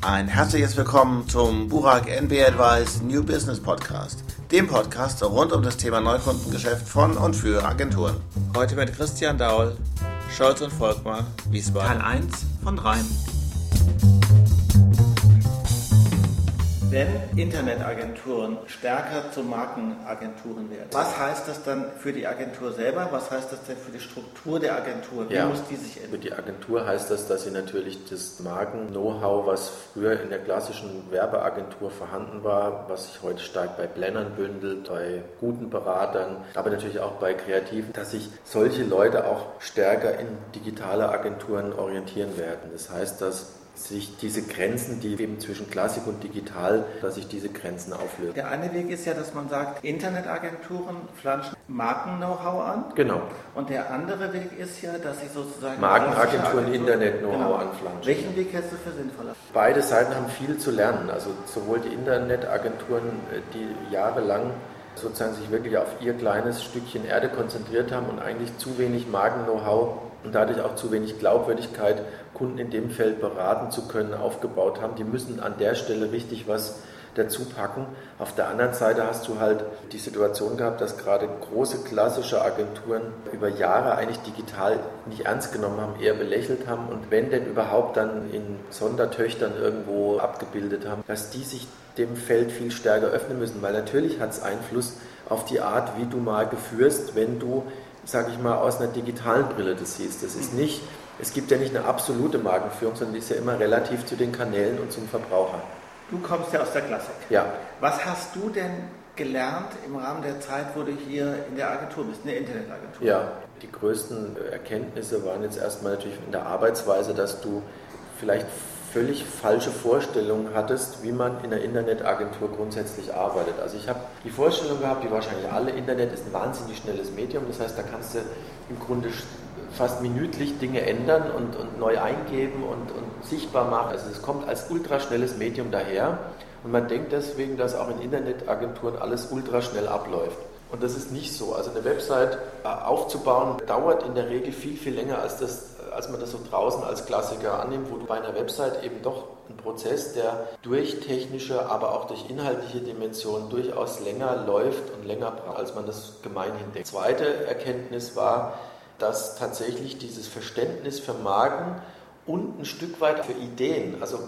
Ein herzliches Willkommen zum Burak NB Advice New Business Podcast, dem Podcast rund um das Thema Neukundengeschäft von und für Agenturen. Heute mit Christian Daul, Scholz und Volkmar, Wiesbaden. Teil 1 von 3. wenn Internetagenturen stärker zu Markenagenturen werden, was heißt das dann für die Agentur selber? Was heißt das denn für die Struktur der Agentur? Wie ja, muss die sich ändern? Für die Agentur heißt das, dass sie natürlich das Marken-Know-how, was früher in der klassischen Werbeagentur vorhanden war, was sich heute stark bei Blennern bündelt, bei guten Beratern, aber natürlich auch bei Kreativen, dass sich solche Leute auch stärker in digitale Agenturen orientieren werden. Das heißt, dass sich diese Grenzen, die eben zwischen Klassik und Digital, dass sich diese Grenzen auflösen. Der eine Weg ist ja, dass man sagt, Internetagenturen flanschen Marken-Know-how an. Genau. Und der andere Weg ist ja, dass sie sozusagen Markenagenturen Internet-Know-how genau. anflanschen. Welchen Weg hältst du für sinnvoller? Beide Seiten haben viel zu lernen. Also sowohl die Internetagenturen, äh, die jahrelang sozusagen sich wirklich auf ihr kleines Stückchen Erde konzentriert haben und eigentlich zu wenig Marken-Know-how und dadurch auch zu wenig Glaubwürdigkeit, Kunden in dem Feld beraten zu können, aufgebaut haben. Die müssen an der Stelle richtig was dazu packen. Auf der anderen Seite hast du halt die Situation gehabt, dass gerade große klassische Agenturen über Jahre eigentlich digital nicht ernst genommen haben, eher belächelt haben und wenn denn überhaupt dann in Sondertöchtern irgendwo abgebildet haben, dass die sich dem Feld viel stärker öffnen müssen, weil natürlich hat es Einfluss auf die Art, wie du Marke führst, wenn du sage ich mal, aus einer digitalen Brille das siehst. Das ist nicht, es gibt ja nicht eine absolute Markenführung, sondern die ist ja immer relativ zu den Kanälen und zum Verbraucher. Du kommst ja aus der Klassik. Ja. Was hast du denn gelernt im Rahmen der Zeit, wo du hier in der Agentur bist, in der Internetagentur? Ja, die größten Erkenntnisse waren jetzt erstmal natürlich in der Arbeitsweise, dass du vielleicht völlig falsche Vorstellungen hattest, wie man in einer Internetagentur grundsätzlich arbeitet. Also ich habe die Vorstellung gehabt, wie wahrscheinlich alle, Internet ist ein wahnsinnig schnelles Medium, das heißt, da kannst du im Grunde fast minütlich Dinge ändern und, und neu eingeben und, und sichtbar machen. Also es kommt als ultraschnelles Medium daher und man denkt deswegen, dass auch in Internetagenturen alles ultraschnell abläuft. Und das ist nicht so. Also eine Website äh, aufzubauen dauert in der Regel viel, viel länger, als, das, als man das so draußen als Klassiker annimmt, wo du bei einer Website eben doch ein Prozess, der durch technische, aber auch durch inhaltliche Dimensionen durchaus länger läuft und länger braucht, als man das gemeinhin denkt. Zweite Erkenntnis war, dass tatsächlich dieses Verständnis für Marken und ein Stück weit für Ideen, also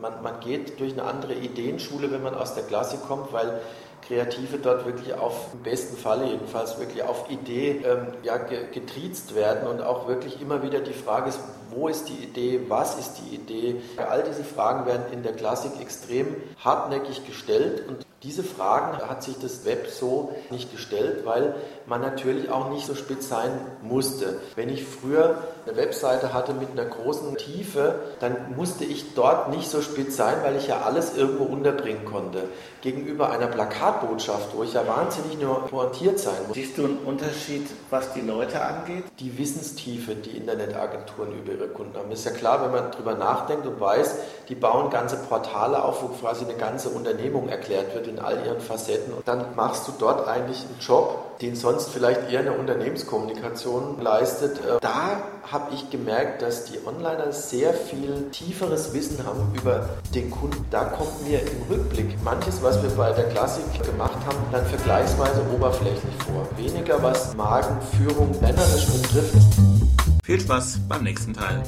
man, man geht durch eine andere Ideenschule, wenn man aus der Klasse kommt, weil Kreative dort wirklich auf, im besten Falle jedenfalls, wirklich auf Idee ähm, ja, getriezt werden und auch wirklich immer wieder die Frage ist, wo ist die Idee, was ist die Idee? All diese Fragen werden in der Klassik extrem hartnäckig gestellt und diese Fragen hat sich das Web so nicht gestellt, weil man natürlich auch nicht so spitz sein musste. Wenn ich früher eine Webseite hatte mit einer großen Tiefe, dann musste ich dort nicht so spitz sein, weil ich ja alles irgendwo unterbringen konnte. Gegenüber einer Plakatbotschaft, wo ich ja wahnsinnig nur pointiert sein muss. Siehst du einen Unterschied, was die Leute angeht? Die Wissenstiefe, die Internetagenturen über ihre Kunden haben. Ist ja klar, wenn man darüber nachdenkt und weiß, die bauen ganze Portale auf, wo quasi eine ganze Unternehmung erklärt wird in all ihren Facetten. Und dann machst du dort eigentlich einen Job, den sonst vielleicht eher eine Unternehmenskommunikation leistet. Äh, da habe ich gemerkt, dass die Onliner sehr viel tieferes Wissen haben über den Kunden. Da kommt mir im Rückblick manches, was wir bei der Klassik gemacht haben, dann vergleichsweise oberflächlich vor. Weniger was Magenführung männerisch betrifft. Viel Spaß beim nächsten Teil.